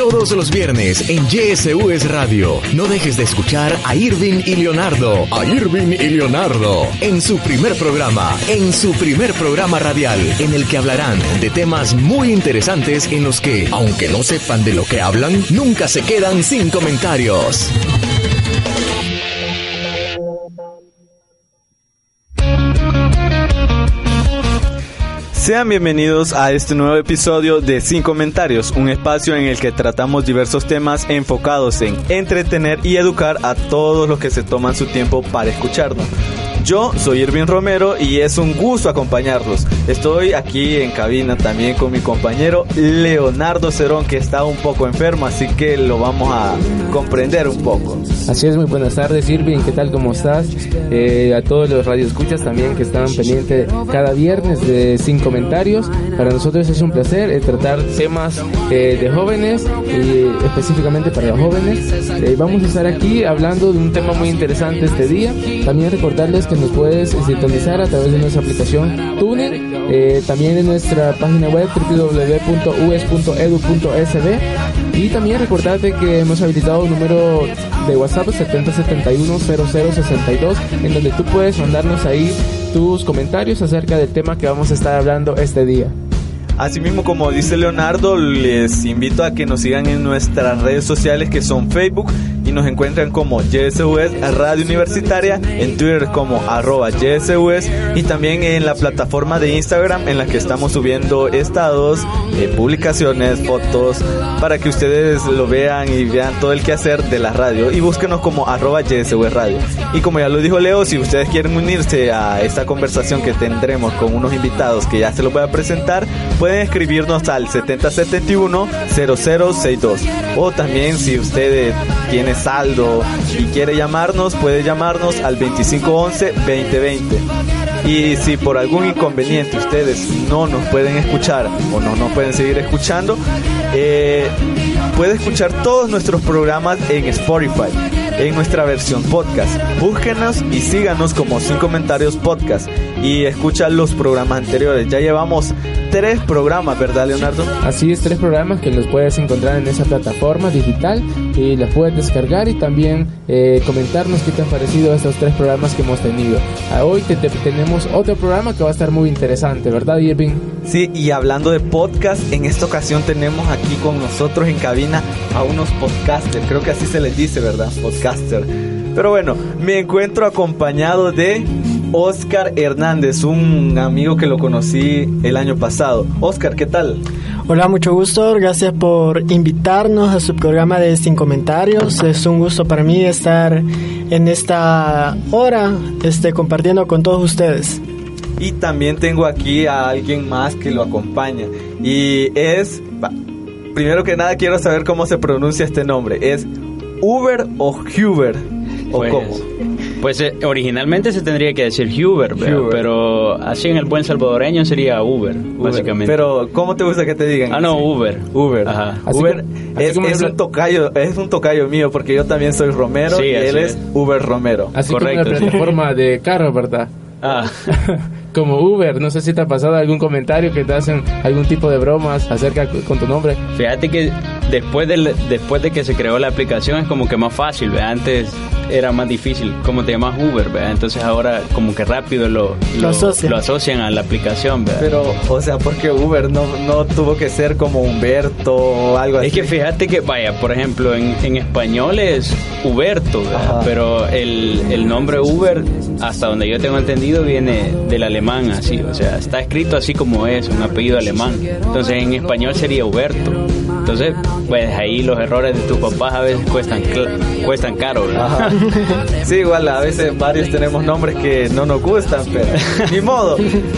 Todos los viernes en YSUS Radio. No dejes de escuchar a Irving y Leonardo. A Irving y Leonardo. En su primer programa. En su primer programa radial. En el que hablarán de temas muy interesantes en los que, aunque no sepan de lo que hablan, nunca se quedan sin comentarios. Sean bienvenidos a este nuevo episodio de Sin Comentarios, un espacio en el que tratamos diversos temas enfocados en entretener y educar a todos los que se toman su tiempo para escucharnos. Yo soy Irving Romero y es un gusto acompañarlos. Estoy aquí en cabina también con mi compañero Leonardo Cerón que está un poco enfermo, así que lo vamos a comprender un poco. Así es, muy buenas tardes Irving, ¿qué tal? ¿Cómo estás? Eh, a todos los radioescuchas también que están pendientes cada viernes de Sin Comentarios. Para nosotros es un placer eh, tratar temas eh, de jóvenes y específicamente para los jóvenes. Eh, vamos a estar aquí hablando de un tema muy interesante este día. También recordarles que nos puedes sintonizar a través de nuestra aplicación TuneIn, eh, también en nuestra página web www.us.edu.sb y también recordarte que hemos habilitado un número de WhatsApp 70710062 en donde tú puedes mandarnos ahí tus comentarios acerca del tema que vamos a estar hablando este día. Asimismo, como dice Leonardo, les invito a que nos sigan en nuestras redes sociales que son Facebook y nos encuentran como YSUS Radio Universitaria, en Twitter como arroba YSUS y también en la plataforma de Instagram en la que estamos subiendo estados, eh, publicaciones, fotos, para que ustedes lo vean y vean todo el quehacer de la radio y búsquenos como arroba YSUS Radio. Y como ya lo dijo Leo, si ustedes quieren unirse a esta conversación que tendremos con unos invitados que ya se los voy a presentar, pueden escribirnos al 7071-0062. O también si usted tiene saldo y quiere llamarnos, puede llamarnos al 2511-2020. Y si por algún inconveniente ustedes no nos pueden escuchar o no nos pueden seguir escuchando, eh, puede escuchar todos nuestros programas en Spotify, en nuestra versión podcast. Búsquenos y síganos como Sin Comentarios Podcast y escucha los programas anteriores. Ya llevamos tres programas, ¿verdad, Leonardo? Así es, tres programas que los puedes encontrar en esa plataforma digital y los puedes descargar y también eh, comentarnos qué te han parecido estos tres programas que hemos tenido. A hoy te, te- tenemos otro programa que va a estar muy interesante, ¿verdad, Irving? Sí, y hablando de podcast, en esta ocasión tenemos aquí con nosotros en cabina a unos podcasters, creo que así se les dice, ¿verdad? Podcaster. Pero bueno, me encuentro acompañado de Oscar Hernández, un amigo que lo conocí el año pasado. Oscar, ¿qué tal? Hola, mucho gusto. Gracias por invitarnos a su programa de Sin Comentarios. Es un gusto para mí estar en esta hora este, compartiendo con todos ustedes. Y también tengo aquí a alguien más que lo acompaña. Y es, primero que nada quiero saber cómo se pronuncia este nombre. ¿Es Uber o Huber? ¿O Pues, cómo? Pues eh, originalmente se tendría que decir Huber, pero así en el buen salvadoreño sería Uber, básicamente. Pero, ¿cómo te gusta que te digan? ah, no, Uber. Uber. Ajá. Así Uber así es, un tocayo, es un tocayo mío porque yo también soy Romero Sí, y él es es. Uber Romero. Así Correcto, como la plataforma de carro, ¿verdad? Ah, como Uber, no sé si te ha pasado algún comentario que te hacen algún tipo de bromas acerca con tu nombre. fíjate que después de, después de que se creó la aplicación es como que más fácil, ¿verdad? Antes era más difícil, como te llamas Uber, ¿verdad? Entonces ahora como que rápido lo, Lo asocian. lo asocian a la aplicación, ¿verdad? Pero, o sea, porque Uber no, no tuvo que ser como Humberto o algo así. Es que fíjate que, vaya, por ejemplo, en, en español es Huberto, ¿verdad? Ajá. pero el, el nombre Uber, hasta donde yo tengo entendido, viene del alemán, así, o sea, está escrito así como es, un apellido alemán. Entonces en español sería Huberto. Entonces, pues ahí los errores de tus papás a veces cuestan, cuestan caro. Sí, igual a veces varios tenemos nombres que no nos gustan, pero ni modo.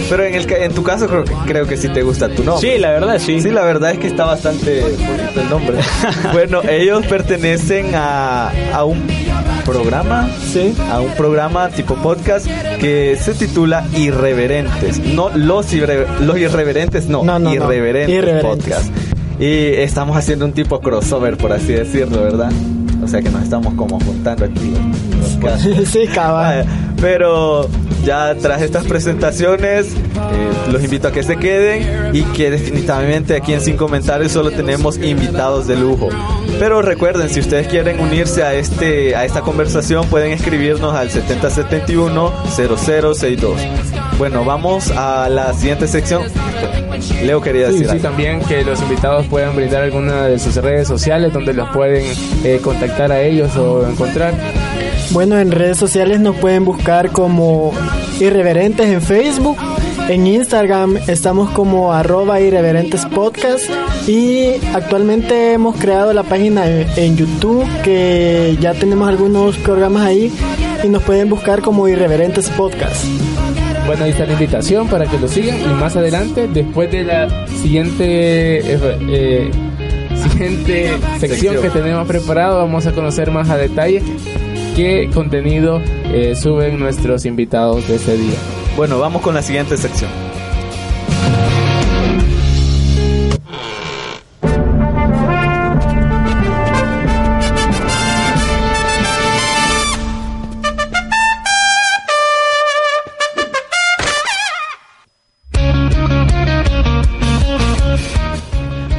Pero en el en tu caso creo que, creo que sí te gusta tu nombre. Sí, la verdad, sí. Sí, la verdad es que está bastante bonito el nombre. bueno, ellos pertenecen a, a un programa, Sí. a un programa tipo podcast que se titula Irreverentes. No los, irre- los irreverentes, no, No, no, no. irreverentes, Irreverentes. podcast. Y estamos haciendo un tipo crossover, por así decirlo, ¿verdad? O sea que nos estamos como juntando aquí. sí, cabal. Pero ya tras estas presentaciones, eh, los invito a que se queden y que definitivamente aquí en Sin Comentarios solo tenemos invitados de lujo. Pero recuerden, si ustedes quieren unirse a, este, a esta conversación, pueden escribirnos al 7071-0062. Bueno, vamos a la siguiente sección. Leo quería Sí, decir sí, algo. también que los invitados puedan brindar alguna de sus redes sociales donde los pueden eh, contactar a ellos o encontrar. Bueno, en redes sociales nos pueden buscar como Irreverentes en Facebook. En Instagram estamos como arroba irreverentes y actualmente hemos creado la página en, YouTube que ya tenemos algunos programas ahí y nos pueden buscar como irreverentes podcast. Bueno, ahí está la invitación para que lo sigan y más adelante, después de la siguiente eh, eh, siguiente Sección. que tenemos preparado, vamos a conocer más a detalle qué contenido eh, suben nuestros invitados de ese día. Bueno, vamos con la siguiente sección.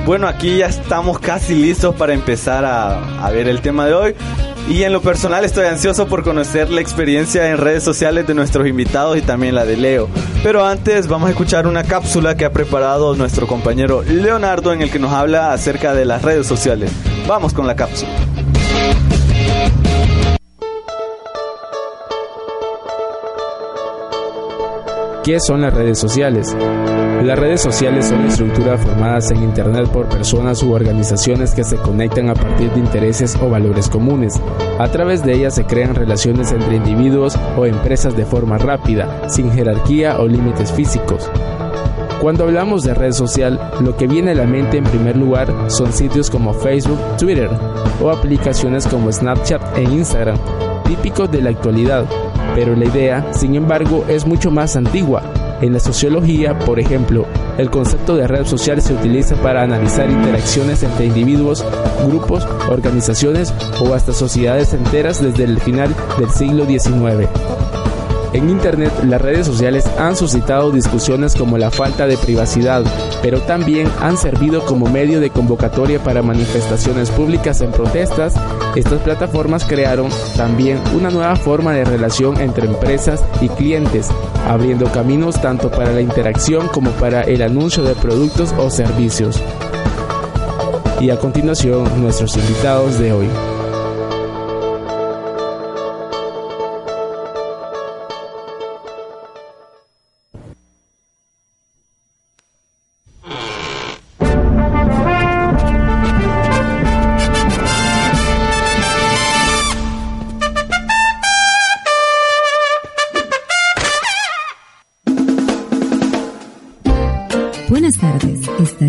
Bueno, aquí ya estamos casi listos para empezar a, a ver el tema de hoy. Y en lo personal estoy ansioso por conocer la experiencia en redes sociales de nuestros invitados y también la de Leo. Pero antes vamos a escuchar una cápsula que ha preparado nuestro compañero Leonardo en el que nos habla acerca de las redes sociales. Vamos con la cápsula. ¿Qué son las redes sociales? Las redes sociales son estructuras formadas en Internet por personas u organizaciones que se conectan a partir de intereses o valores comunes. A través de ellas se crean relaciones entre individuos o empresas de forma rápida, sin jerarquía o límites físicos. Cuando hablamos de red social, lo que viene a la mente en primer lugar son sitios como Facebook, Twitter o aplicaciones como Snapchat e Instagram, típicos de la actualidad. Pero la idea, sin embargo, es mucho más antigua. En la sociología, por ejemplo, el concepto de red social se utiliza para analizar interacciones entre individuos, grupos, organizaciones o hasta sociedades enteras desde el final del siglo XIX. En Internet, las redes sociales han suscitado discusiones como la falta de privacidad, pero también han servido como medio de convocatoria para manifestaciones públicas en protestas. Estas plataformas crearon también una nueva forma de relación entre empresas y clientes, abriendo caminos tanto para la interacción como para el anuncio de productos o servicios. Y a continuación, nuestros invitados de hoy.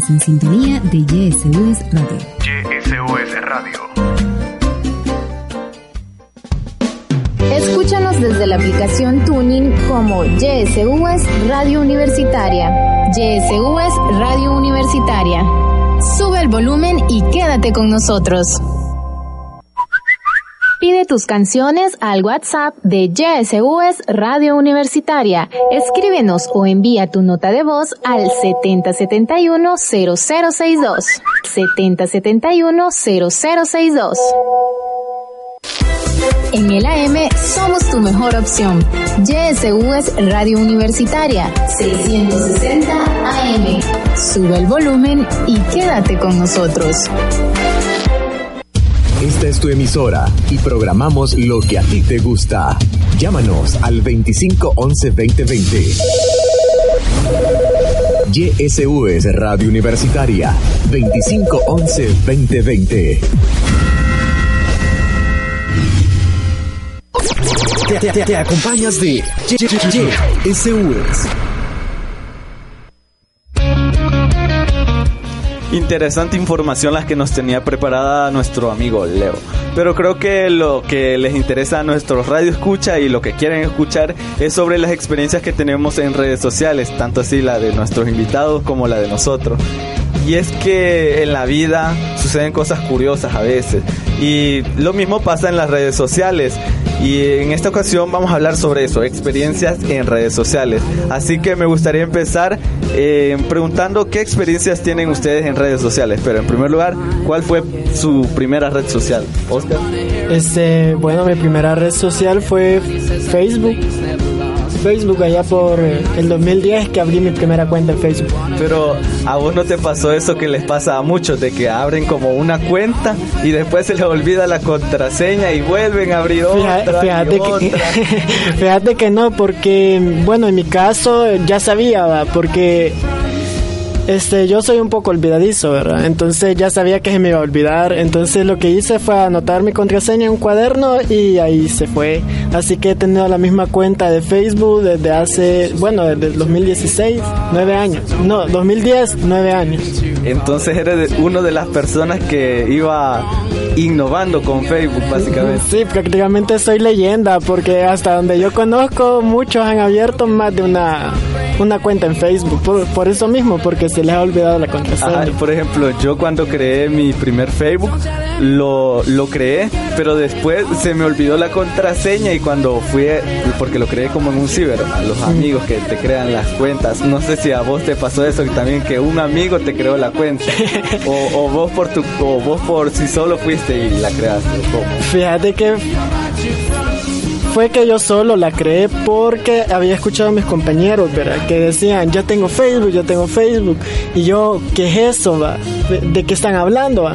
Estás en sintonía de YSUS Radio. YSUS Radio. Escúchanos desde la aplicación Tuning como YSUS Radio Universitaria. YSUS Radio Universitaria. Sube el volumen y quédate con nosotros. Pide tus canciones al WhatsApp de YSUS Radio Universitaria. Escríbenos o envía tu nota de voz al 7071-0062. 7071-0062. En el AM somos tu mejor opción. YSUS Radio Universitaria 660 AM. Sube el volumen y quédate con nosotros. Esta es tu emisora y programamos lo que a ti te gusta. Llámanos al 2511 2020. YSUS Radio Universitaria 2511 2020. Te, te- te- te acompañas de YSUS. Interesante información la que nos tenía preparada nuestro amigo Leo. pero creo que lo que les interesa a nuestros radio escucha y lo que quieren escuchar es sobre las experiencias que tenemos en redes sociales, tanto así la de nuestros invitados como la de nosotros. Y es que en la vida suceden cosas curiosas a veces. Y lo mismo pasa en las redes sociales. Y en esta ocasión vamos a hablar sobre eso, experiencias en redes sociales. Así que me gustaría empezar eh, preguntando qué experiencias tienen ustedes en redes sociales. Pero en primer lugar, ¿cuál fue su primera red social? Oscar. Este, bueno, mi primera red social fue Facebook. Facebook allá por eh, el 2010 que abrí mi primera cuenta en Facebook. Pero a vos no te pasó eso que les pasa a muchos, de que abren como una cuenta y después se les olvida la contraseña y vuelven a abrir otra. Fíjate otra. fíjate que no, porque, bueno, en mi caso ya sabía, ¿va? porque este, yo soy un poco olvidadizo, ¿verdad? Entonces ya sabía que se me iba a olvidar. Entonces lo que hice fue anotar mi contraseña en un cuaderno y ahí se fue. Así que he tenido la misma cuenta de Facebook desde hace, bueno, desde el 2016, nueve años. No, 2010, nueve años. Entonces eres uno de las personas que iba innovando con Facebook, básicamente. Sí, prácticamente soy leyenda porque hasta donde yo conozco muchos han abierto más de una, una cuenta en Facebook. Por, por eso mismo, porque se les ha olvidado la contraseña. Ajá, por ejemplo, yo cuando creé mi primer Facebook, lo, lo creé, pero después se me olvidó la contraseña y cuando fui, porque lo creé como en un ciber, a los amigos que te crean las cuentas. No sé si a vos te pasó eso, que también que un amigo te creó la cuenta. O, o vos por tu, o vos por si solo fuiste y la creaste. Fíjate que fue que yo solo la creé porque había escuchado a mis compañeros, ¿verdad? Que decían, yo tengo Facebook, yo tengo Facebook. Y yo, ¿qué es eso, va? ¿De, de qué están hablando, va?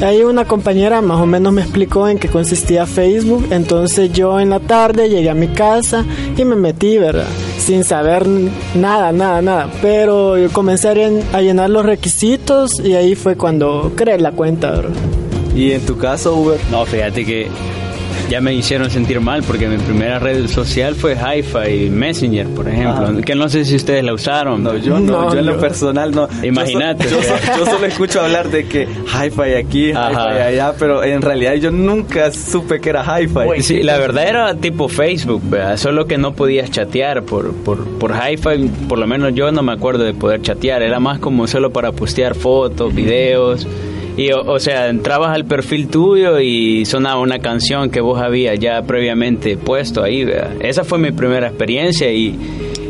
Ahí una compañera más o menos me explicó en qué consistía Facebook. Entonces yo en la tarde llegué a mi casa y me metí, ¿verdad? Sin saber nada, nada, nada. Pero yo comencé a llenar los requisitos y ahí fue cuando creé la cuenta, ¿verdad? Y en tu caso, Uber, No, fíjate que ya me hicieron sentir mal porque mi primera red social fue Hi-Fi Messenger, por ejemplo, Ah. que no sé si ustedes la usaron. No, yo no, No, yo en lo personal no. Imagínate, Yo, so- yo, o sea. so- yo solo escucho hablar de que hi-fi aquí, hi-fi allá, pero en realidad yo nunca supe que era hi-fi. Sí, la verdad era tipo Facebook, ¿verdad? solo que no podías chatear por, por, por hi-fi, por lo menos yo no me acuerdo de poder chatear, era más como solo para postear fotos, videos, y o, o sea, entrabas al perfil tuyo y sonaba una canción que vos habías ya previamente puesto ahí, esa fue mi primera experiencia y...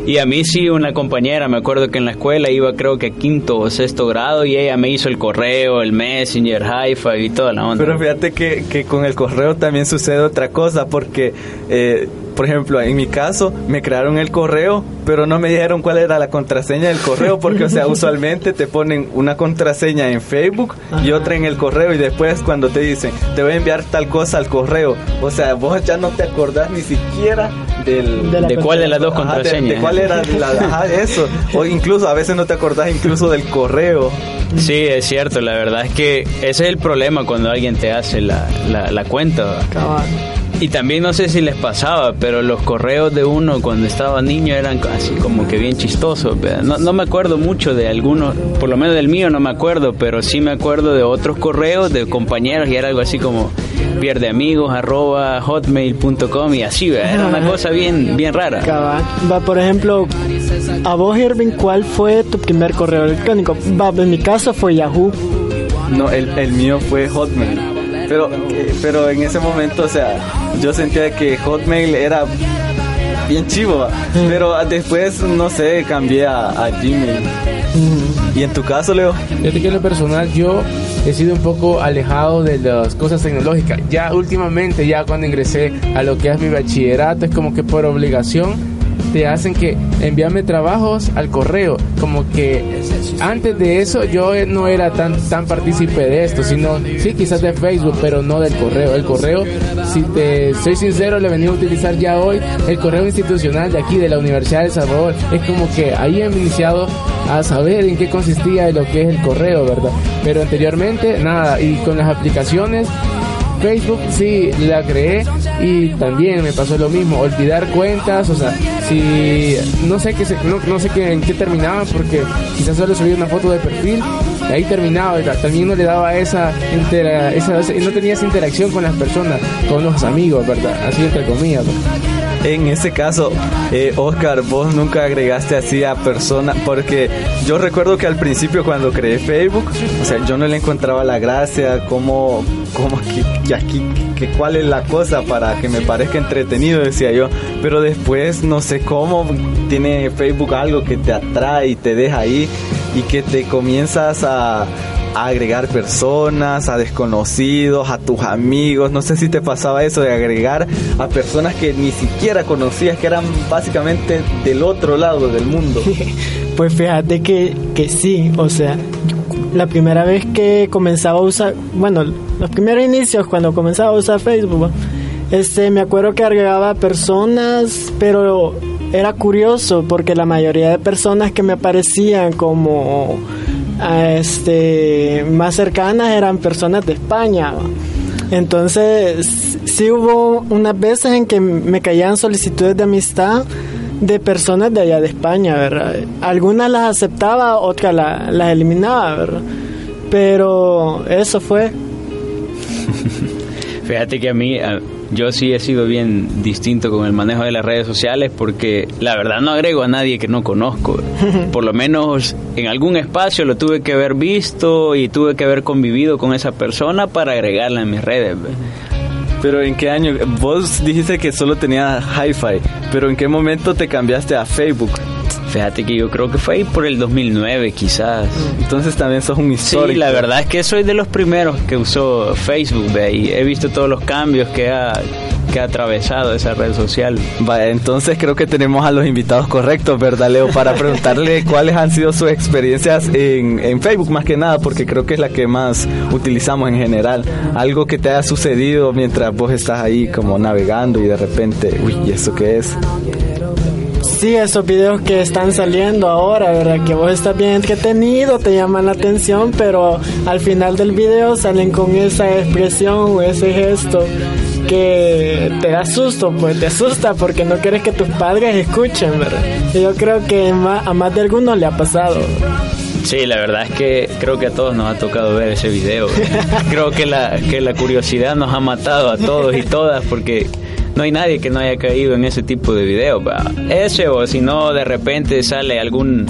Y a mí sí, una compañera, me acuerdo que en la escuela iba creo que quinto o sexto grado y ella me hizo el correo, el messenger, hi-fi y toda la onda. Pero fíjate que, que con el correo también sucede otra cosa, porque, eh, por ejemplo, en mi caso, me crearon el correo, pero no me dijeron cuál era la contraseña del correo, porque, o sea, usualmente te ponen una contraseña en Facebook y otra en el correo, y después cuando te dicen, te voy a enviar tal cosa al correo, o sea, vos ya no te acordás ni siquiera del... De ¿De cuál de las dos Ajá, de- contraseñas? de, cuál era la, ajá, eso, o incluso a veces no te acordás incluso del correo. Sí, es cierto, la verdad es que ese es el problema cuando alguien te hace la, la, la cuenta. Y también no sé si les pasaba, pero los correos de uno cuando estaba niño eran así como que bien chistosos. No, no me acuerdo mucho de algunos, por lo menos del mío no me acuerdo, pero sí me acuerdo de otros correos de compañeros y era algo así como pierdeamigos arroba hotmail.com y así, ¿verdad? era una cosa bien, bien rara. Va, por ejemplo, a vos, Irving, ¿cuál fue tu primer correo electrónico? Va, en mi caso fue Yahoo. No, el, el mío fue Hotmail. Pero, pero en ese momento, o sea, yo sentía que Hotmail era bien chivo, ¿va? pero después, no sé, cambié a, a Gmail. ¿Y en tu caso, Leo? Que en lo personal yo he sido un poco alejado de las cosas tecnológicas. Ya últimamente, ya cuando ingresé a lo que es mi bachillerato, es como que por obligación te hacen que envíame trabajos al correo. Como que antes de eso yo no era tan, tan partícipe de esto, sino sí quizás de Facebook, pero no del correo. El correo, si te soy sincero, le venía a utilizar ya hoy el correo institucional de aquí, de la Universidad de El Salvador. Es como que ahí he iniciado a saber en qué consistía lo que es el correo, ¿verdad? Pero anteriormente, nada, y con las aplicaciones, Facebook sí la creé y también me pasó lo mismo, olvidar cuentas, o sea, si no sé qué se- no, no sé qué, en qué terminaban porque quizás solo subí una foto de perfil, ahí terminaba, también no le daba esa, intera- esa, no tenía esa interacción con las personas, con los amigos, ¿verdad? Así entre comillas. ¿verdad? En ese caso, eh, Oscar, vos nunca agregaste así a personas, porque yo recuerdo que al principio cuando creé Facebook, o sea, yo no le encontraba la gracia, cómo, cómo que, que aquí, que cuál es la cosa para que me parezca entretenido, decía yo, pero después no sé cómo tiene Facebook algo que te atrae y te deja ahí y que te comienzas a a agregar personas, a desconocidos, a tus amigos. No sé si te pasaba eso de agregar a personas que ni siquiera conocías, que eran básicamente del otro lado del mundo. Pues fíjate que, que sí, o sea, la primera vez que comenzaba a usar, bueno, los primeros inicios cuando comenzaba a usar Facebook, este, me acuerdo que agregaba personas, pero era curioso porque la mayoría de personas que me aparecían como este más cercanas eran personas de España. Entonces, sí hubo unas veces en que me caían solicitudes de amistad de personas de allá de España, ¿verdad? Algunas las aceptaba, otras la- las eliminaba, ¿verdad? Pero eso fue. Fíjate que a mí, yo sí he sido bien distinto con el manejo de las redes sociales porque la verdad no agrego a nadie que no conozco. Por lo menos en algún espacio lo tuve que haber visto y tuve que haber convivido con esa persona para agregarla en mis redes. ve. Pero ¿en qué año? Vos dijiste que solo tenías Hi-Fi, pero ¿en qué momento te cambiaste a Facebook? Fíjate que yo creo que fue ahí por el 2009 quizás. Entonces también sos un histórico. Sí, la verdad es que soy de los primeros que usó Facebook ve, y he visto todos los cambios que ha, que ha atravesado esa red social. Vaya, entonces creo que tenemos a los invitados correctos, ¿verdad, Leo? Para preguntarle cuáles han sido sus experiencias en, en Facebook, más que nada, porque creo que es la que más utilizamos en general. Algo que te haya sucedido mientras vos estás ahí como navegando y de repente, uy, ¿y eso qué es? Sí, esos videos que están saliendo ahora, ¿verdad? Que vos estás bien entretenido, te llaman la atención, pero al final del video salen con esa expresión o ese gesto que te da susto, pues te asusta porque no quieres que tus padres escuchen, ¿verdad? Y yo creo que a más de algunos le ha pasado. Sí, la verdad es que creo que a todos nos ha tocado ver ese video. creo que la, que la curiosidad nos ha matado a todos y todas porque no hay nadie que no haya caído en ese tipo de video. Ese o si no de repente sale algún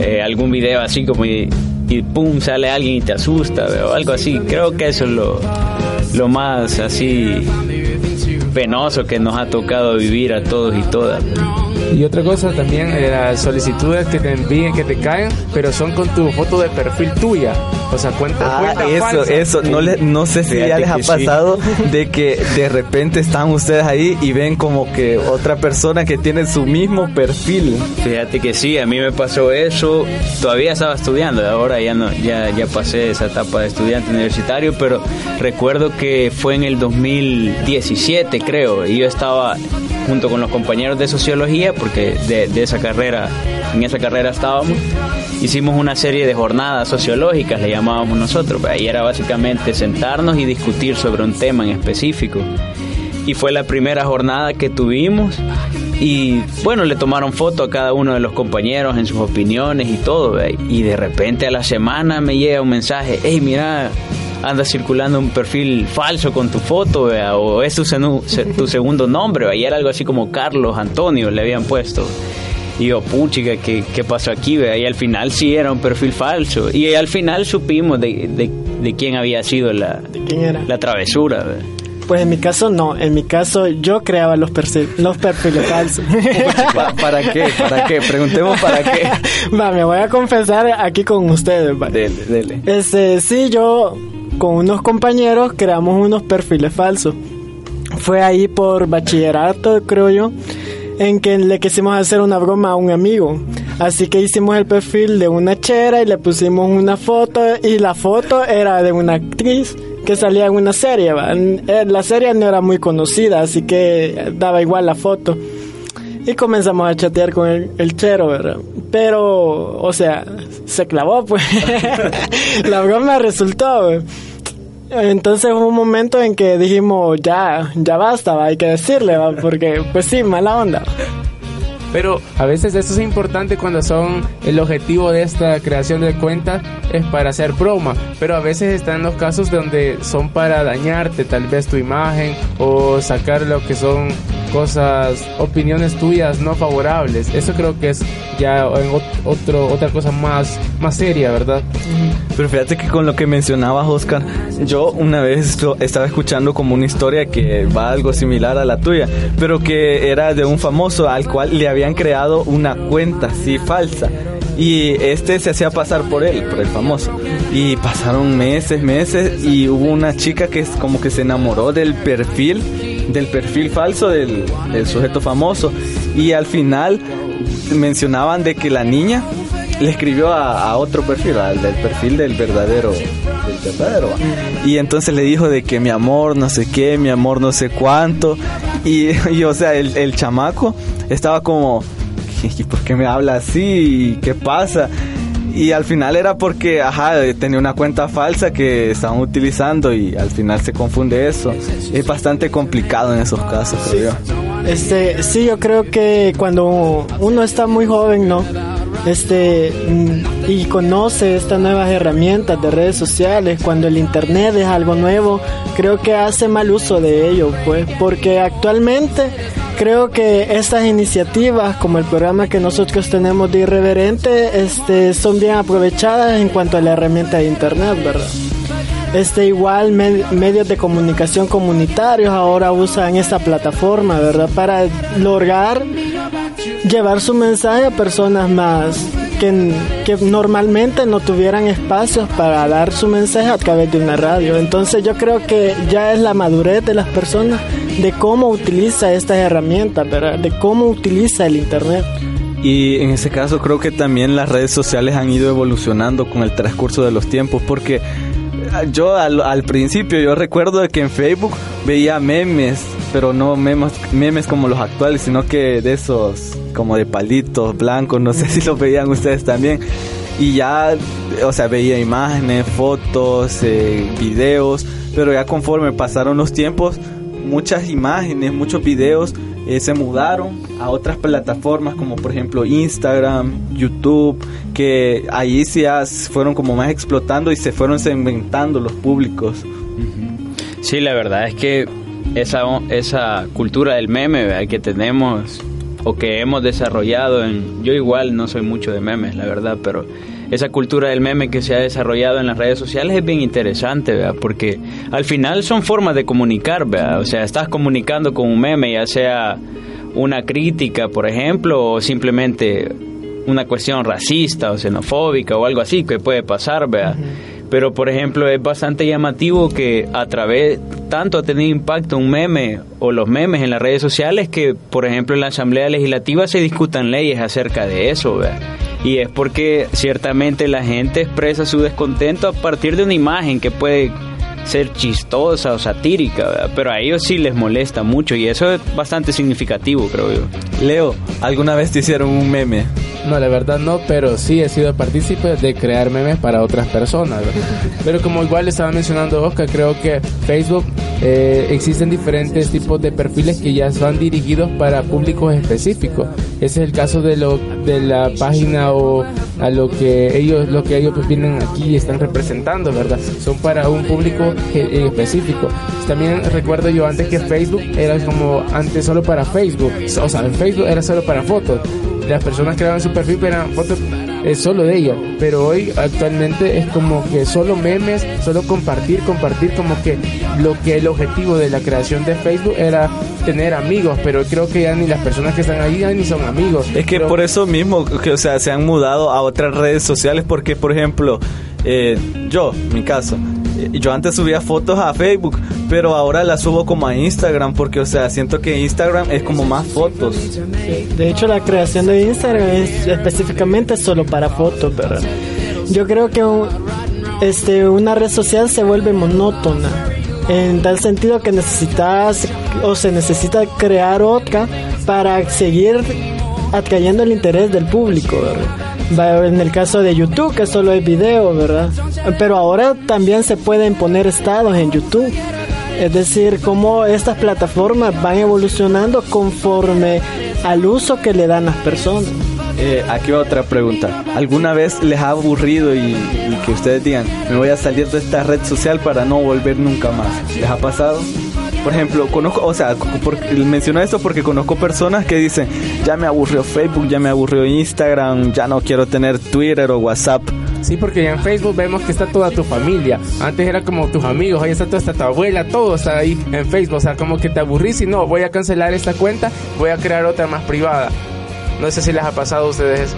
eh, algún video así como y, y pum sale alguien y te asusta o algo así. Creo que eso es lo, lo más así penoso que nos ha tocado vivir a todos y todas. Y otra cosa también, eh, las solicitudes que te envíen, que te caen, pero son con tu foto de perfil tuya. O sea, cuenta, Ah, cuenta eso, falsa. eso. No, le- no sé si ya les ha sí. pasado de que de repente están ustedes ahí y ven como que otra persona que tiene su mismo perfil. Fíjate que sí, a mí me pasó eso. Todavía estaba estudiando, ahora ya no, ya, ya pasé esa etapa de estudiante universitario, pero recuerdo que fue en el 2017, creo, y yo estaba junto con los compañeros de sociología, porque de, de esa carrera, en esa carrera estábamos. Hicimos una serie de jornadas sociológicas, le llamábamos nosotros. Ahí era básicamente sentarnos y discutir sobre un tema en específico y fue la primera jornada que tuvimos y bueno, le tomaron foto a cada uno de los compañeros en sus opiniones y todo, ¿ve? y de repente a la semana me llega un mensaje, hey, mira, anda circulando un perfil falso con tu foto, o es tu, senu- se- tu segundo nombre, ¿ve? y era algo así como Carlos Antonio le habían puesto. Y yo, puchica, ¿qué, qué pasó aquí? ¿ve? Y al final sí era un perfil falso. Y al final supimos de, de- de quién había sido la, ¿Quién era? la travesura. ¿ve? Pues en mi caso no, en mi caso yo creaba los, los perfiles falsos. Pa- ¿Para qué? ¿Para qué? Preguntemos para qué. Va, me voy a confesar aquí con ustedes. va. Dele, dele. Este, sí, yo con unos compañeros creamos unos perfiles falsos. Fue ahí por bachillerato, creo yo, en que le quisimos hacer una broma a un amigo. Así que hicimos el perfil de una chera y le pusimos una foto y la foto era de una actriz que salía en una serie. Eh, La serie no era muy conocida, así que daba igual la foto. Y comenzamos a chatear con el, el chero, ¿verdad? Pero, o sea, se clavó, pues. la broma resultó, güey. Entonces hubo un momento en que dijimos, ya, ya basta, hay que decirle, porque, pues sí, mala onda. Pero a veces eso es importante cuando son el objetivo de esta creación de cuentas es para hacer broma, pero a veces están los casos donde son para dañarte tal vez tu imagen o sacar lo que son cosas, opiniones tuyas no favorables. Eso creo que es ya otro, otra cosa más, más seria, ¿verdad? Pero fíjate que con lo que mencionabas, Oscar, yo una vez estaba escuchando como una historia que va algo similar a la tuya, pero que era de un famoso al cual le habían creado una cuenta así falsa. Y este se hacía pasar por él, por el famoso. Y pasaron meses, meses, y hubo una chica que es como que se enamoró del perfil, del perfil falso del, del sujeto famoso. Y al final mencionaban de que la niña le escribió a, a otro perfil, al del perfil del verdadero, del verdadero. Y entonces le dijo de que mi amor no sé qué, mi amor no sé cuánto. Y, y, o sea, el, el chamaco estaba como, ¿y por qué me habla así? ¿Qué pasa? Y al final era porque, ajá, tenía una cuenta falsa que estaban utilizando y al final se confunde eso. Es bastante complicado en esos casos, creo yo. Este, sí, yo creo que cuando uno está muy joven, ¿no? Este, mm, y conoce estas nuevas herramientas de redes sociales, cuando el internet es algo nuevo, creo que hace mal uso de ello, pues, porque actualmente creo que estas iniciativas, como el programa que nosotros tenemos de Irreverente, este, son bien aprovechadas en cuanto a la herramienta de internet, ¿verdad? Este igual me- medios de comunicación comunitarios ahora usan esta plataforma, ¿verdad? Para lograr llevar su mensaje a personas más que, normalmente no tuvieran espacios para dar su mensaje a través de una radio. Entonces yo creo que ya es la madurez de las personas de cómo utiliza estas herramientas. De cómo utiliza el internet. Y en ese caso creo que también las redes sociales han ido evolucionando con el transcurso de los tiempos porque yo al, principio yo recuerdo que en Facebook veía memes, pero no memes, memes como los actuales, sino que de esos como de palitos blancos, no sé si los veían ustedes también. Y ya, o sea, veía imágenes, fotos, eh, videos, pero ya conforme pasaron los tiempos, muchas imágenes, muchos videos eh, se mudaron a otras plataformas como por ejemplo Instagram, YouTube, que ahí sí fueron como más explotando y se fueron segmentando los públicos. Sí, la verdad es que esa, esa cultura del meme que tenemos o que hemos desarrollado en... Yo igual no soy mucho de memes, la verdad, pero esa cultura del meme que se ha desarrollado en las redes sociales es bien interesante, ¿verdad? porque al final son formas de comunicar, ¿verdad? o sea, estás comunicando con un meme, ya sea una crítica, por ejemplo, o simplemente una cuestión racista o xenofóbica o algo así que puede pasar, ¿verdad? Pero, por ejemplo, es bastante llamativo que a través, tanto ha tenido impacto un meme o los memes en las redes sociales que, por ejemplo, en la Asamblea Legislativa se discutan leyes acerca de eso, ¿verdad? Y es porque ciertamente la gente expresa su descontento a partir de una imagen que puede ser chistosa o satírica, pero a ellos sí les molesta mucho y eso es bastante significativo, creo yo. Leo, ¿alguna vez te hicieron un meme? No, la verdad no, pero sí he sido partícipe de crear memes para otras personas. Pero como igual estaba mencionando Oscar, creo que Facebook eh, existen diferentes tipos de perfiles que ya son dirigidos para públicos específicos. Ese es el caso de lo de la página o a lo que ellos lo que ellos vienen aquí y están representando, ¿verdad? Son para un público que- específico. También recuerdo yo antes que Facebook era como antes solo para Facebook, o sea, en Facebook era solo para fotos las personas creaban su perfil pero eran fotos eh, solo de ella. Pero hoy actualmente es como que solo memes solo compartir compartir como que lo que el objetivo de la creación de Facebook era tener amigos. Pero creo que ya ni las personas que están ahí ya ni son amigos. Es que Pero- por eso mismo, que, o sea, se han mudado a otras redes sociales porque, por ejemplo, eh, yo, mi caso, eh, yo antes subía fotos a Facebook, pero ahora las subo como a Instagram porque, o sea, siento que Instagram es como más fotos. De hecho, la creación de Instagram es específicamente solo para fotos, ¿verdad? Yo creo que este, una red social se vuelve monótona. En tal sentido que necesitas o se necesita crear otra para seguir atrayendo el interés del público, ¿verdad? En el caso de YouTube, que solo es video, ¿verdad? Pero ahora también se pueden poner estados en YouTube. Es decir, cómo estas plataformas van evolucionando conforme al uso que le dan las personas. Eh, aquí va otra pregunta. ¿Alguna vez les ha aburrido y que ustedes digan, me voy a salir de esta red social para no volver nunca más? ¿Les ha pasado? Por ejemplo, conozco, o sea, por- menciono esto porque conozco personas que dicen, ya me aburrió Facebook, ya me aburrió Instagram, ya no quiero tener Twitter o WhatsApp. Sí, porque ya en Facebook vemos que está toda tu familia. Antes era como tus amigos, hoy está toda esta tu abuela, todo está ahí en Facebook. O sea, como que te aburrís y no, voy a cancelar esta cuenta, voy a crear otra más privada. No sé si les ha pasado a ustedes eso.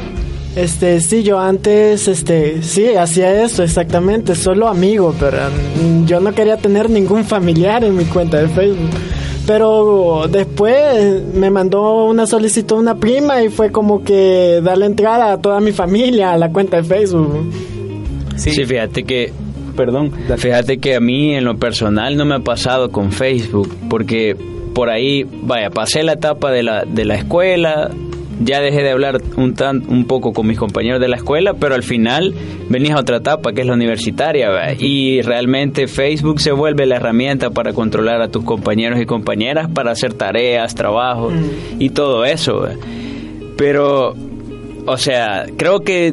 Este, sí, yo antes, este, sí, hacía eso exactamente, solo amigos, pero mm, yo no quería tener ningún familiar en mi cuenta de Facebook. Pero después me mandó una solicitud una prima y fue como que darle entrada a toda mi familia a la cuenta de Facebook. Sí. fíjate que, perdón, fíjate que a mí en lo personal no me ha pasado con Facebook, porque por ahí, vaya, pasé la etapa de la, de la escuela, ya dejé de hablar un, tan, un poco con mis compañeros de la escuela, pero al final venís a otra etapa que es la universitaria, y realmente Facebook se vuelve la herramienta para controlar a tus compañeros y compañeras, para hacer tareas, trabajos y todo eso. Pero, o sea, creo que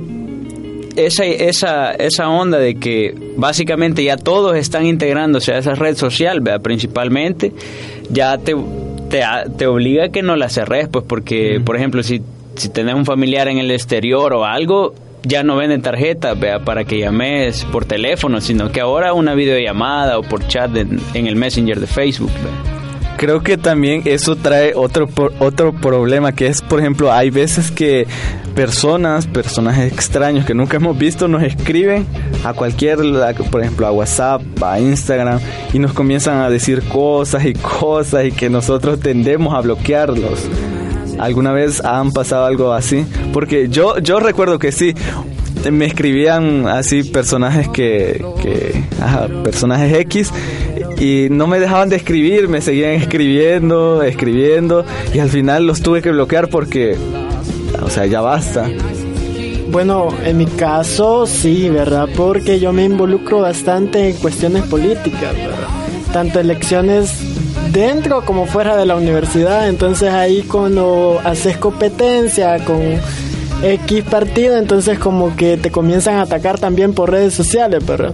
esa, esa, esa onda de que básicamente ya todos están integrándose a esa red social, ¿verdad? principalmente, ya te, te, te obliga a que no la cerres, pues porque, por ejemplo, si, si tenés un familiar en el exterior o algo, ya no venden tarjetas para que llames por teléfono, sino que ahora una videollamada o por chat en, en el Messenger de Facebook. ¿verdad? Creo que también eso trae otro otro problema que es, por ejemplo, hay veces que personas, personajes extraños que nunca hemos visto nos escriben a cualquier, por ejemplo, a WhatsApp, a Instagram y nos comienzan a decir cosas y cosas y que nosotros tendemos a bloquearlos. ¿Alguna vez han pasado algo así? Porque yo yo recuerdo que sí me escribían así personajes que, personajes X y no me dejaban de escribir, me seguían escribiendo, escribiendo y al final los tuve que bloquear porque, o sea, ya basta. Bueno, en mi caso sí, ¿verdad? Porque yo me involucro bastante en cuestiones políticas, ¿verdad? Tanto elecciones dentro como fuera de la universidad. Entonces ahí cuando haces competencia con X partido, entonces como que te comienzan a atacar también por redes sociales, ¿verdad?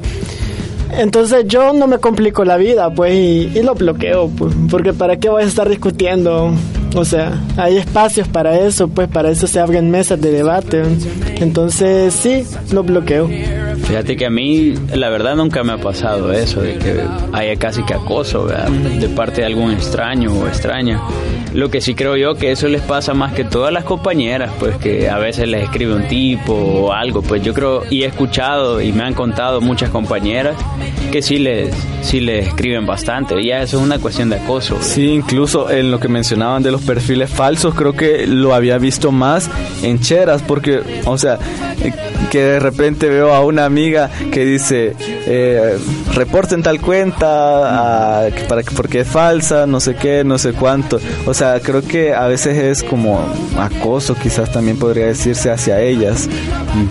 Entonces yo no me complico la vida, pues, y, lo bloqueo, pues, porque para qué voy a estar discutiendo. O sea, hay espacios para eso, pues, para eso se abren mesas de debate. Entonces, sí, lo bloqueo. Fíjate que a mí, la verdad, nunca me ha pasado eso, de que haya casi que acoso ¿verdad? de parte de algún extraño o extraña. Lo que sí creo yo que eso les pasa más que todas las compañeras, pues que a veces les escribe un tipo o algo, pues yo creo, y he escuchado y me han contado muchas compañeras que sí les, sí les escriben bastante, ya eso es una cuestión de acoso. Sí, incluso en lo que mencionaban de los perfiles falsos, creo que lo había visto más en cheras, porque, o sea, eh, que de repente veo a una amiga que dice, eh, reporten tal cuenta, que para, que- porque es falsa, no sé qué, no sé cuánto. O sea, creo que a veces es como acoso, quizás también podría decirse hacia ellas,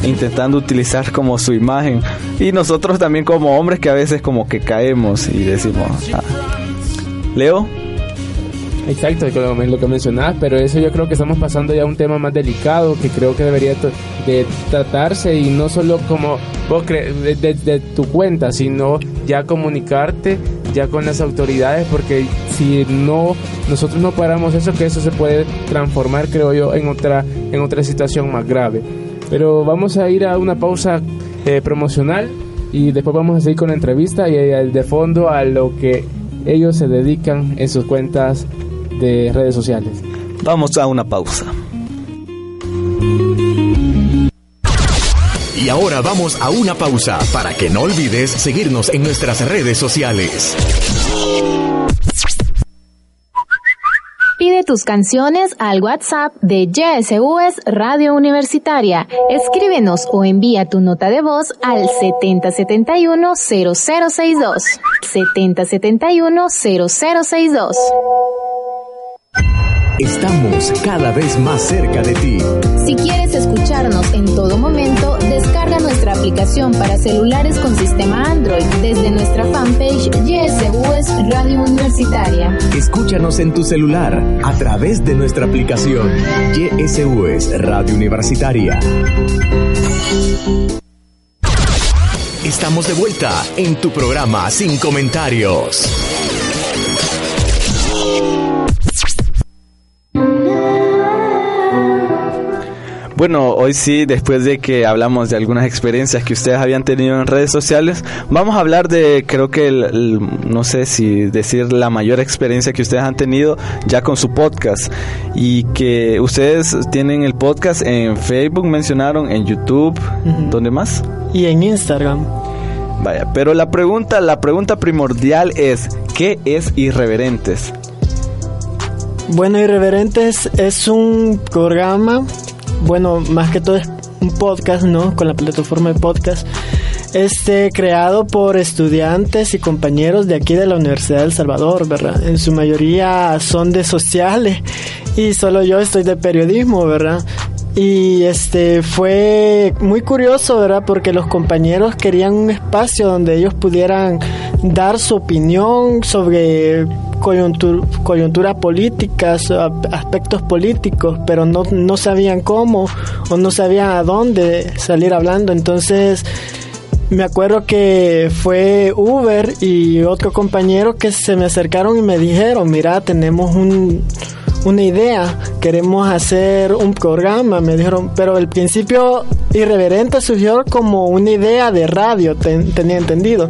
intentando utilizar como su imagen. Y nosotros también como hombres que a veces como que caemos y decimos, ah. Leo. Exacto, lo, que mencionabas, pero eso yo creo que estamos pasando ya a un tema más delicado que creo que debería de tratarse y no solo como vos cre- de, tu cuenta, sino ya comunicarte ya con las autoridades porque si no nosotros no paramos eso que eso se puede transformar creo yo en otra en otra situación más grave. Pero vamos a ir a una pausa eh, promocional y después vamos a seguir con la entrevista y eh, de fondo a lo que ellos se dedican en sus cuentas de redes sociales. Vamos a una pausa. Y ahora vamos a una pausa para que no olvides seguirnos en nuestras redes sociales. Pide tus canciones al WhatsApp de YSUS Radio Universitaria. Escríbenos o envía tu nota de voz al 7071-0062. 7071-0062. Estamos cada vez más cerca de ti. Si quieres escucharnos en todo momento, descarga nuestra aplicación para celulares con sistema Android desde nuestra fanpage YSUS Radio Universitaria. Escúchanos en tu celular a través de nuestra aplicación YSUS Radio Universitaria. Estamos de vuelta en tu programa Sin Comentarios. Bueno, hoy sí, después de que hablamos de algunas experiencias que ustedes habían tenido en redes sociales, vamos a hablar de, creo que, el, el- no sé si decir la mayor experiencia que ustedes han tenido ya con su podcast. Y que ustedes tienen el podcast en Facebook, mencionaron, en YouTube, ¿dónde más? Y en Instagram. Vaya, pero la pregunta, la pregunta primordial es, ¿qué es Irreverentes? Bueno, Irreverentes es un programa, bueno, más que todo es un podcast, ¿no? Con la plataforma de podcast. Este, creado por estudiantes y compañeros de aquí de la Universidad del Salvador, ¿verdad? En su mayoría son de sociales y solo yo estoy de periodismo, ¿verdad? Y este fue muy curioso, ¿verdad? Porque los compañeros querían un espacio donde ellos pudieran dar su opinión sobre coyuntura, coyuntura política, aspectos políticos, pero no, no sabían cómo o no sabían a dónde salir hablando. Entonces, me acuerdo que fue Uber y otro compañero que se me acercaron y me dijeron, mira, tenemos un, una idea, queremos hacer un programa, me dijeron, pero al principio irreverente surgió como una idea de radio, ten- tenía entendido.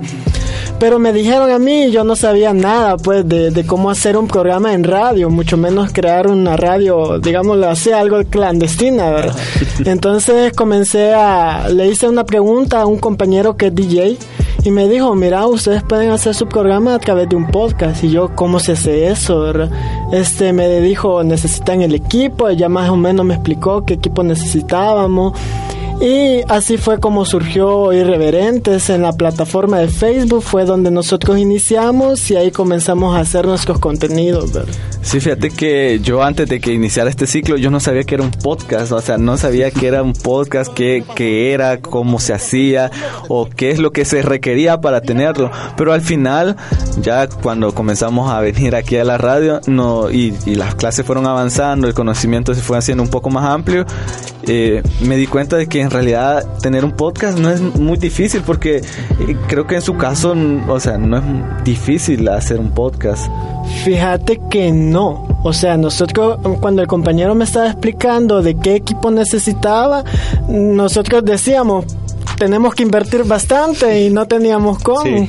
Pero me dijeron a mí, yo no sabía nada pues de, de cómo hacer un programa en radio, mucho menos crear una radio, digámoslo así, algo clandestina, ¿verdad? Entonces comencé a, le hice una pregunta a un compañero que es DJ y me dijo, mira, ustedes pueden hacer su programa a través de un podcast. Y yo, ¿cómo se hace eso? Este me dijo, necesitan el equipo, ella más o menos me explicó qué equipo necesitábamos. Y así fue como surgió Irreverentes en la plataforma de Facebook, fue donde nosotros iniciamos y ahí comenzamos a hacer nuestros contenidos. ¿verdad? Sí, fíjate que yo antes de que iniciara este ciclo, yo no sabía que era un podcast, o sea, no sabía que era un podcast, qué, qué era, cómo se hacía o qué es lo que se requería para tenerlo. Pero al final, ya cuando comenzamos a venir aquí a la radio no y, y las clases fueron avanzando, el conocimiento se fue haciendo un poco más amplio, eh, me di cuenta de que en realidad tener un podcast no es muy difícil porque eh, creo que en su caso, o sea, no es difícil hacer un podcast. Fíjate que no. O sea, nosotros, cuando el compañero me estaba explicando de qué equipo necesitaba, nosotros decíamos, tenemos que invertir bastante y no teníamos cómo. Sí.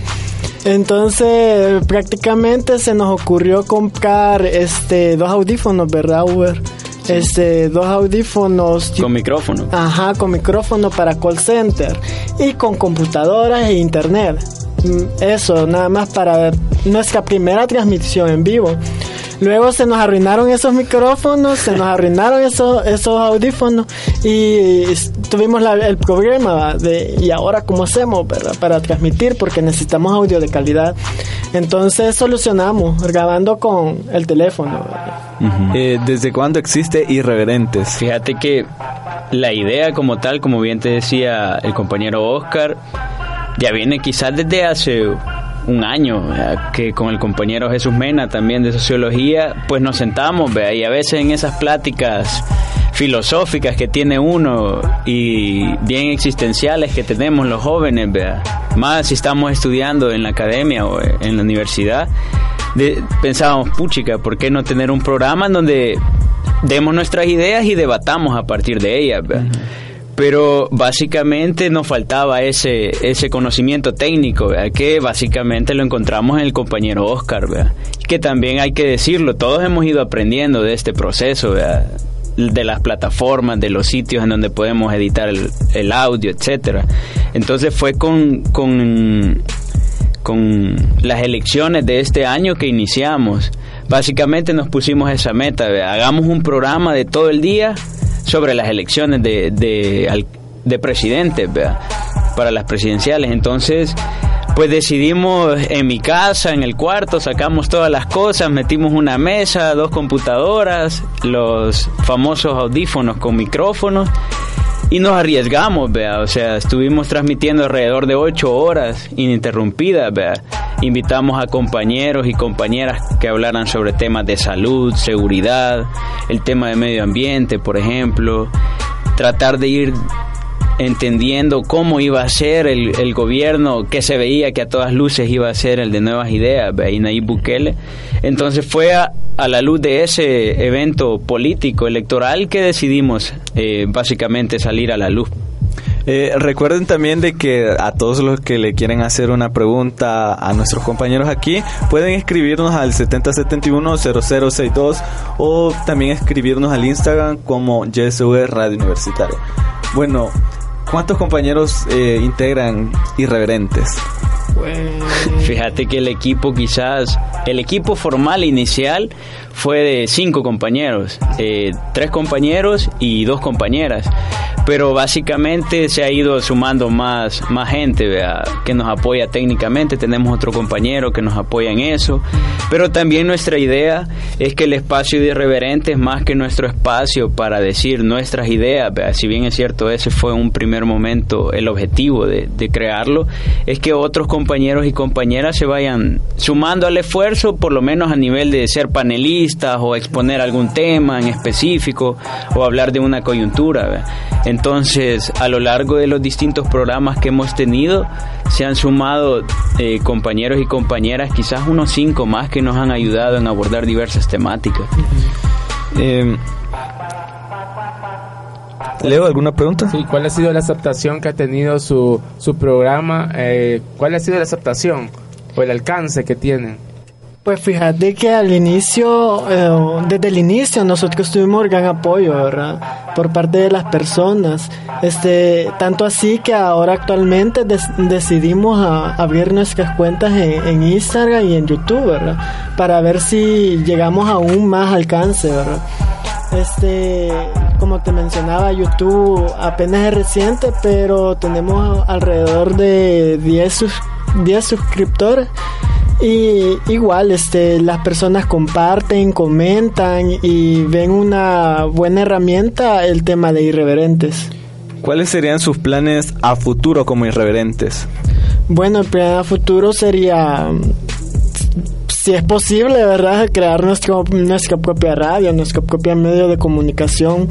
Entonces, prácticamente se nos ocurrió comprar este dos audífonos, ¿verdad, Uber? Este, dos audífonos Con micrófono. Ajá, con micrófono para call center y con computadoras e internet. Mm, Eso, nada más para nuestra primera transmisión en vivo. Luego se nos arruinaron esos micrófonos, se nos arruinaron esos, esos audífonos y tuvimos la- el problema de y ahora cómo hacemos ¿verdad? para transmitir porque necesitamos audio de calidad. Entonces solucionamos grabando con el teléfono. Eh, ¿Desde cuándo existe Irreverentes? Fíjate que la idea como tal, como bien te decía el compañero Oscar, ya viene quizás desde hace un año, que con el compañero Jesús Mena también de sociología, pues nos sentamos, y a veces en esas pláticas filosóficas que tiene uno y bien existenciales que tenemos los jóvenes, más si estamos estudiando en la academia o en la universidad, de- pensábamos, puchica, ¿por qué no tener un programa en donde demos nuestras ideas y debatamos a partir de ellas? Pero básicamente nos faltaba ese, ese conocimiento técnico, que básicamente lo encontramos en el compañero Oscar, ¿verdad? que también hay que decirlo, todos hemos ido aprendiendo de este proceso, de las plataformas, de los sitios en donde podemos editar el, audio, etcétera. Entonces fue con, con con las elecciones de este año que iniciamos. Básicamente nos pusimos esa meta, hagamos un programa de todo el día sobre las elecciones de, de, de ¿vea? para las presidenciales. Entonces, pues decidimos en mi casa, en el cuarto, sacamos todas las cosas, metimos una mesa, dos computadoras, los famosos audífonos con micrófonos y nos arriesgamos, vea, o sea, estuvimos transmitiendo alrededor de ocho horas ininterrumpidas, vea. Invitamos a compañeros y compañeras que hablaran sobre temas de salud, seguridad, el tema de medio ambiente, por ejemplo, tratar de ir entendiendo cómo iba a ser el, el gobierno que se veía que a todas luces iba a ser el de nuevas ideas, y Nayib Bukele. Entonces fue a, a la luz de ese evento político electoral que decidimos eh, básicamente salir a la luz. Eh, recuerden también de que a todos los que le quieren hacer una pregunta a nuestros compañeros aquí, pueden escribirnos al 7071-0062 o también escribirnos al Instagram como YSV Radio Universitaria. Bueno, ¿cuántos compañeros eh, integran Irreverentes? Fíjate que el equipo quizás, el equipo formal inicial fue de cinco compañeros, eh, tres compañeros y dos compañeras, pero básicamente se ha ido sumando más, más gente que nos apoya técnicamente, tenemos otro compañero que nos apoya en eso, pero también nuestra idea es que el espacio de irreverente es más que nuestro espacio para decir nuestras ideas, ¿vea? si bien es cierto ese fue un primer momento el objetivo de, de crearlo, es que otros compañeros y compañeras se vayan sumando al esfuerzo, por lo menos a nivel de ser panelistas o exponer algún tema en específico o hablar de una coyuntura. Entonces, a lo largo de los distintos programas que hemos tenido, se han sumado eh, compañeros y compañeras, quizás unos cinco más que nos han ayudado en abordar diversas temáticas. Eh, Leo, ¿alguna pregunta? Sí, ¿cuál ha sido la aceptación que ha tenido su, su programa? Eh, ¿Cuál ha sido la aceptación o el alcance que tienen? Pues fíjate que al inicio, eh, desde el inicio nosotros tuvimos gran apoyo, ¿verdad? Por parte de las personas. Este, tanto así que ahora actualmente des- decidimos a- abrir nuestras cuentas en, en Instagram y en YouTube, ¿verdad? Para ver si llegamos aún más alcance, ¿verdad? Este, como te mencionaba, YouTube apenas es reciente, pero tenemos alrededor de 10, sus- 10 suscriptores. Y igual, este, las personas comparten, comentan y ven una buena herramienta el tema de irreverentes. ¿Cuáles serían sus planes a futuro como Irreverentes? Bueno, el plan a futuro sería, si es posible, ¿verdad? Crear nuestro, nuestra propia radio, nuestro propio medio de comunicación,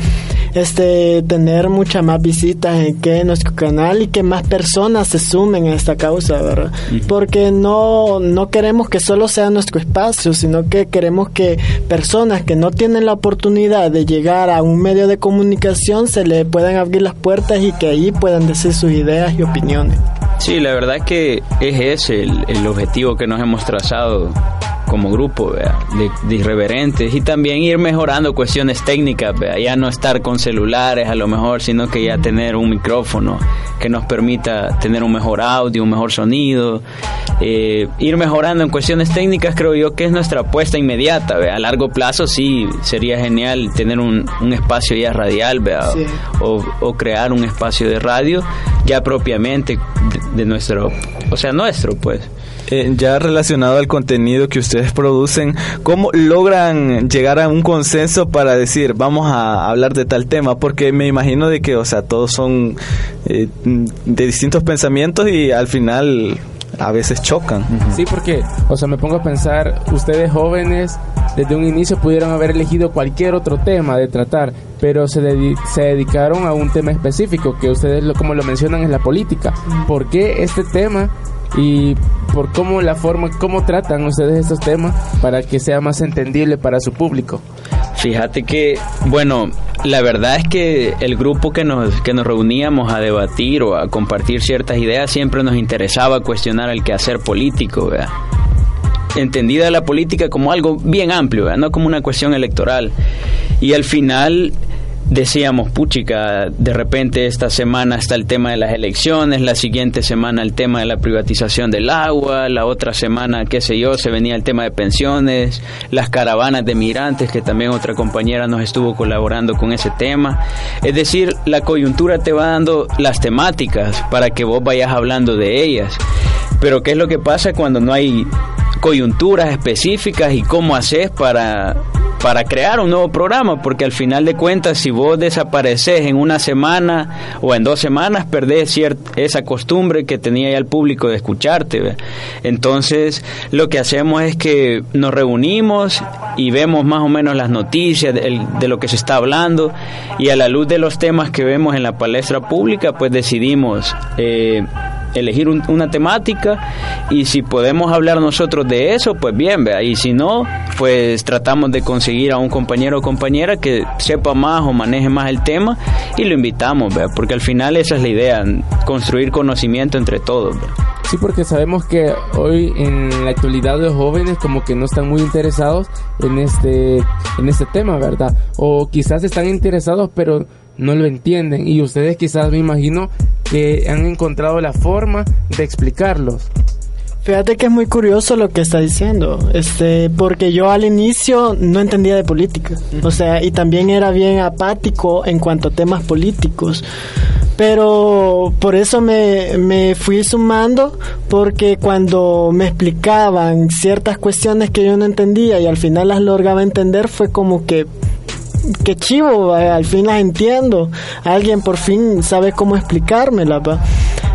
este, tener muchas más visitas en que nuestro canal y que más personas se sumen a esta causa, ¿verdad? Porque no, no queremos que solo sea nuestro espacio, sino que queremos que personas que no tienen la oportunidad de llegar a un medio de comunicación se le puedan abrir las puertas y que ahí puedan decir sus ideas y opiniones. Sí, la verdad que es ese el, el objetivo que nos hemos trazado como grupo ¿vea? De, de irreverentes y también ir mejorando cuestiones técnicas, ¿vea? ya no estar con celulares a lo mejor, sino que ya tener un micrófono que nos permita tener un mejor audio, un mejor sonido, eh, ir mejorando en cuestiones técnicas creo yo que es nuestra apuesta inmediata, ¿vea? a largo plazo sí sería genial tener un, un espacio ya radial ¿vea? Sí. o, o crear un espacio de radio ya propiamente de, de nuestro, o sea, nuestro, pues. Eh, ya relacionado al contenido que ustedes producen, ¿cómo logran llegar a un consenso para decir vamos a hablar de tal tema? Porque me imagino de que, o sea, todos son eh, de distintos pensamientos y al final a veces chocan. Sí, porque, o sea, me pongo a pensar, ustedes jóvenes desde un inicio pudieron haber elegido cualquier otro tema de tratar, pero se, dedi- se dedicaron a un tema específico, que ustedes, lo, como lo mencionan, es la política. ¿Por qué este tema? Y por cómo la forma, cómo tratan ustedes estos temas para que sea más entendible para su público. Fíjate que, bueno, la verdad es que el grupo que nos, que nos reuníamos a debatir o a compartir ciertas ideas siempre nos interesaba cuestionar el quehacer político, ¿verdad? entendida la política como algo bien amplio, ¿verdad? no como una cuestión electoral. Y al final decíamos, puchica, de repente esta semana está el tema de las elecciones, la siguiente semana el tema de la privatización del agua, la otra semana, qué sé yo, se venía el tema de pensiones, las caravanas de migrantes, que también otra compañera nos estuvo colaborando con ese tema. Es decir, la coyuntura te va dando las temáticas para que vos vayas hablando de ellas. Pero ¿qué es lo que pasa cuando no hay coyunturas específicas y cómo haces para para crear un nuevo programa, porque al final de cuentas, si vos desapareces en una semana o en dos semanas, perdés cierta, esa costumbre que tenía ya el público de escucharte. Entonces, lo que hacemos es que nos reunimos y vemos más o menos las noticias de lo que se está hablando y a la luz de los temas que vemos en la palestra pública, pues decidimos... eh, elegir un- una temática y si podemos hablar nosotros de eso, pues bien, vea, y si no, pues tratamos de conseguir a un compañero o compañera que sepa más o maneje más el tema y lo invitamos, vea, porque al final esa es la idea, construir conocimiento entre todos. Sí, porque sabemos que hoy en la actualidad los jóvenes como que no están muy interesados en este en este tema, ¿verdad? O quizás están interesados pero no lo entienden y ustedes quizás me imagino que han encontrado la forma de explicarlos. Fíjate que es muy curioso lo que está diciendo, este, porque yo al inicio no entendía de política, o sea, y también era bien apático en cuanto a temas políticos, pero por eso me, me fui sumando, porque cuando me explicaban ciertas cuestiones que yo no entendía y al final las lograba entender, fue como que qué chivo, eh, al fin las entiendo. Alguien por fin sabe cómo explicármela, va.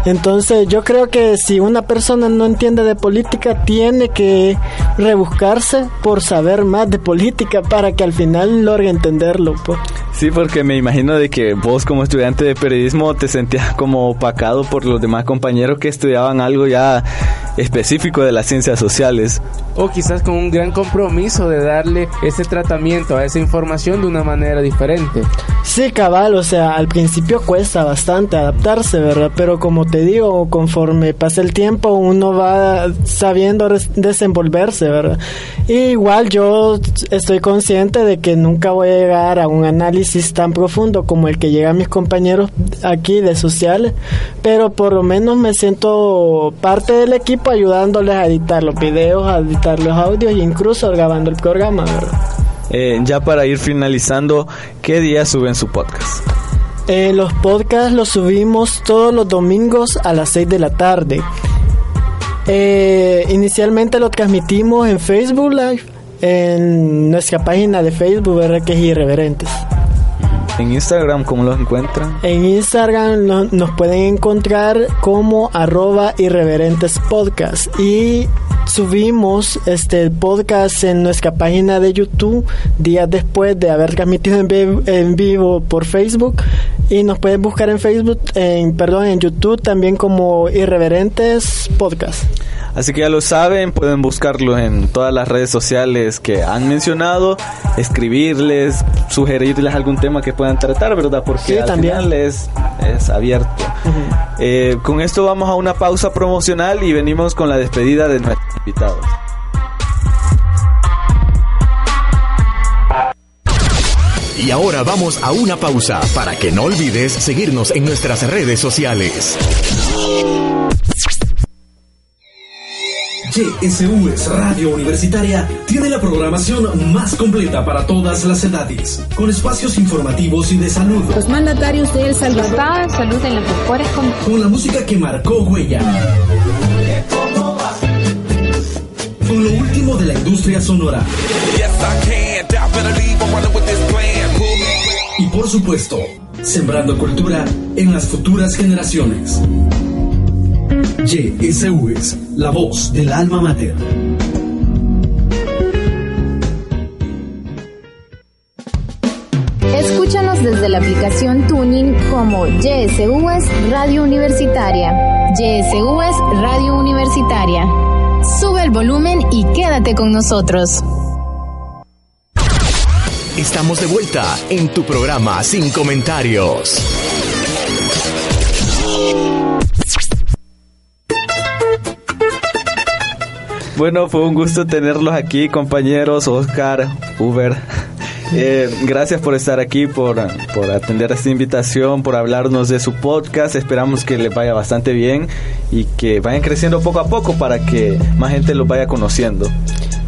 Entonces yo creo que si una persona no entiende de política, tiene que rebuscarse por saber más de política para que al final logre entenderlo. pues. Sí, porque me imagino de que vos como estudiante de periodismo te sentías como opacado por los demás compañeros que estudiaban algo ya específico de las ciencias sociales. O quizás con un gran compromiso de darle ese tratamiento a esa información de una manera diferente. Sí, cabal, o sea, al principio cuesta bastante adaptarse, ¿verdad? Pero como te digo, conforme pasa el tiempo, uno va sabiendo desenvolverse, ¿verdad? Y igual yo estoy consciente de que nunca voy a llegar a un análisis tan profundo como el que llega a mis compañeros aquí de sociales, pero por lo menos me siento parte del equipo ayudándoles a editar los videos, a editar los audios y incluso grabando el programa, ¿verdad? Eh, ya para ir finalizando, ¿qué día suben su podcast? Eh, los podcasts los subimos todos los domingos a las 6 de la tarde. Eh, inicialmente lo transmitimos en Facebook Live, en nuestra página de Facebook, ¿verdad? Que es Irreverentes. En Instagram, ¿cómo los encuentran? En Instagram no- nos pueden encontrar como arroba irreverentes podcast y subimos este podcast en nuestra página de YouTube días después de haber transmitido en vivo por Facebook y nos pueden buscar en Facebook, en perdón, en YouTube también como irreverentes podcast. Así que ya lo saben, pueden buscarlo en todas las redes sociales que han mencionado, escribirles, sugerirles algún tema que puedan tratar, ¿verdad? Porque Sí, al también. final es, es abierto. Eh, con esto vamos a una pausa promocional y venimos con la despedida de nuestros invitados. Y ahora vamos a una pausa para que no olvides seguirnos en nuestras redes sociales. YSUS Radio Universitaria. Tiene la programación más completa para todas las edades, con espacios informativos y de salud, Los mandatarios de El Salvador. salud en las mejores con la música que marcó huella, con lo último de la industria sonora y por supuesto, sembrando cultura en las futuras generaciones. YSUS, la voz del alma mater. Escúchanos desde la aplicación Tuning como YSUS Radio Universitaria. YSUS Radio Universitaria. Sube el volumen y quédate con nosotros. Estamos de vuelta en tu programa Sin Comentarios. Bueno, fue un gusto tenerlos aquí, compañeros, Oscar, Uber. Eh, gracias por estar aquí, por, por atender esta invitación, por hablarnos de su podcast. Esperamos que les vaya bastante bien y que vayan creciendo poco a poco para que más gente los vaya conociendo.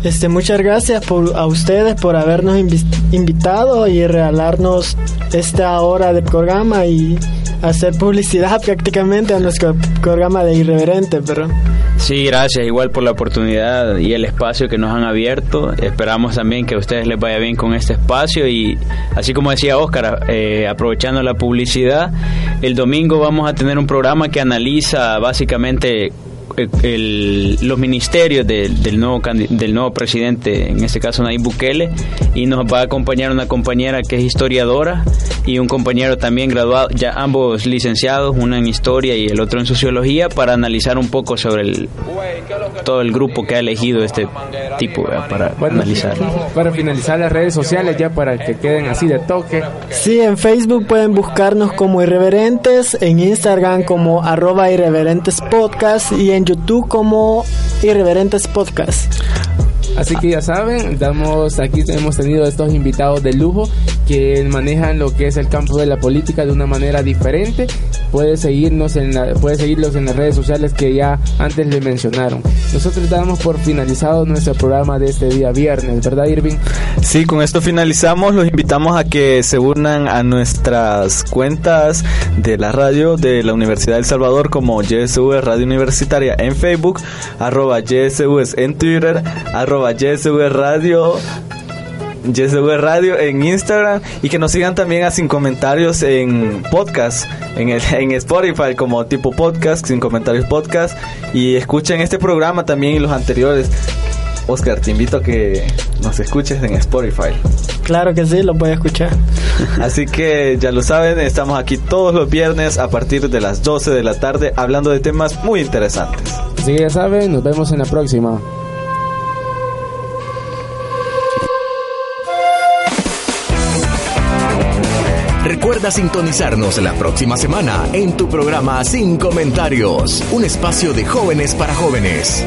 Este, muchas gracias por, a ustedes por habernos invi- invitado y regalarnos esta hora de programa y hacer publicidad prácticamente a nuestro programa de Irreverente, pero Sí, gracias igual por la oportunidad y el espacio que nos han abierto. Esperamos también que a ustedes les vaya bien con este espacio y así como decía Óscar, eh, aprovechando la publicidad, el domingo vamos a tener un programa que analiza básicamente el- los ministerios de- del nuevo del nuevo presidente, en este caso Nayib Bukele, y nos va a acompañar una compañera que es historiadora y un compañero también graduado, ya ambos licenciados, una en historia y el otro en sociología, para analizar un poco sobre el, todo el grupo que ha elegido este tipo ¿verdad? para Bueno, analizar. Para finalizar las redes sociales, ya para que queden así de toque. Sí, en Facebook pueden buscarnos como Irreverentes, en Instagram como arroba Irreverentes Podcast y en YouTube como Irreverentes Podcast. Así que ya saben, damos aquí hemos tenido estos invitados de lujo que manejan lo que es el campo de la política de una manera diferente. Puede seguirnos puede seguirlos en las redes sociales que ya antes le mencionaron. Nosotros damos por finalizado nuestro programa de este día viernes, ¿verdad, Irving? Sí, con esto finalizamos. Los invitamos a que se unan a nuestras cuentas de la radio de la Universidad del Salvador como YSV Radio Universitaria en Facebook, arroba YSV en Twitter, YSV Radio. Radio en Instagram y que nos sigan también a sin comentarios en podcast, en, el, en Spotify como tipo podcast, sin comentarios podcast y escuchen este programa también y los anteriores. Oscar, te invito a que nos escuches en Spotify. Claro que sí, lo pueden escuchar. Así que ya lo saben, estamos aquí todos los viernes a partir de las 12 de la tarde hablando de temas muy interesantes. Así que ya saben, nos vemos en la próxima. Recuerda sintonizarnos la próxima semana en tu programa Sin Comentarios, un espacio de jóvenes para jóvenes.